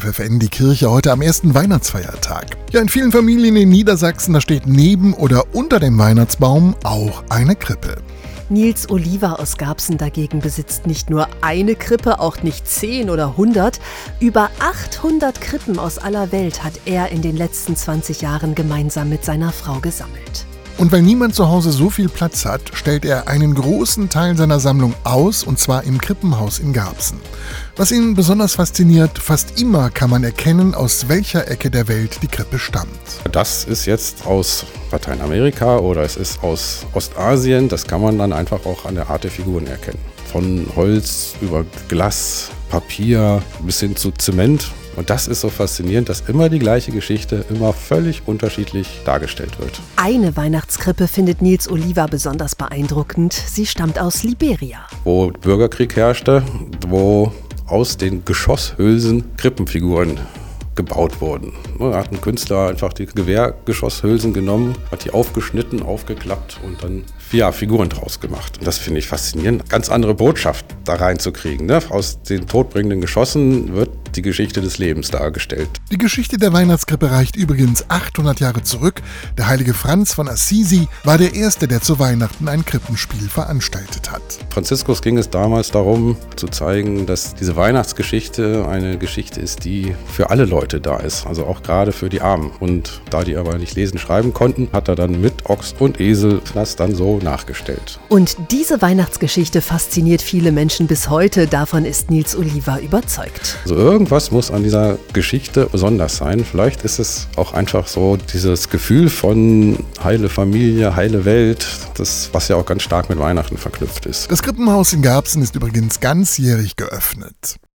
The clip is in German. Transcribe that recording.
FFN die Kirche heute am ersten Weihnachtsfeiertag. Ja, in vielen Familien in Niedersachsen, da steht neben oder unter dem Weihnachtsbaum auch eine Krippe. Nils Oliver aus Garbsen dagegen besitzt nicht nur eine Krippe, auch nicht zehn oder hundert. Über 800 Krippen aus aller Welt hat er in den letzten 20 Jahren gemeinsam mit seiner Frau gesammelt. Und weil niemand zu Hause so viel Platz hat, stellt er einen großen Teil seiner Sammlung aus, und zwar im Krippenhaus in Garbsen. Was ihn besonders fasziniert, fast immer kann man erkennen, aus welcher Ecke der Welt die Krippe stammt. Das ist jetzt aus Lateinamerika oder es ist aus Ostasien. Das kann man dann einfach auch an der Art der Figuren erkennen. Von Holz über Glas, Papier bis hin zu Zement und das ist so faszinierend, dass immer die gleiche Geschichte immer völlig unterschiedlich dargestellt wird. Eine Weihnachtskrippe findet Nils Oliver besonders beeindruckend. Sie stammt aus Liberia. Wo Bürgerkrieg herrschte, wo aus den Geschosshülsen Krippenfiguren gebaut wurden. Da hat ein Künstler einfach die Gewehrgeschosshülsen genommen, hat die aufgeschnitten, aufgeklappt und dann ja, Figuren draus gemacht. Und das finde ich faszinierend. Ganz andere Botschaft da reinzukriegen. Ne? Aus den todbringenden Geschossen wird die Geschichte des Lebens dargestellt. Die Geschichte der Weihnachtskrippe reicht übrigens 800 Jahre zurück. Der heilige Franz von Assisi war der Erste, der zu Weihnachten ein Krippenspiel veranstaltet hat. Franziskus ging es damals darum, zu zeigen, dass diese Weihnachtsgeschichte eine Geschichte ist, die für alle Leute da ist, also auch gerade für die Armen. Und da die aber nicht lesen, schreiben konnten, hat er dann mit Ochs und Esel das dann so nachgestellt. Und diese Weihnachtsgeschichte fasziniert viele Menschen bis heute. Davon ist Nils Oliver überzeugt. Also irgendwas muss an dieser Geschichte besonders sein. Vielleicht ist es auch einfach so dieses Gefühl von heile Familie, heile Welt, das, was ja auch ganz stark mit Weihnachten verknüpft ist. Das Krippenhaus in Garbsen ist übrigens ganzjährig geöffnet.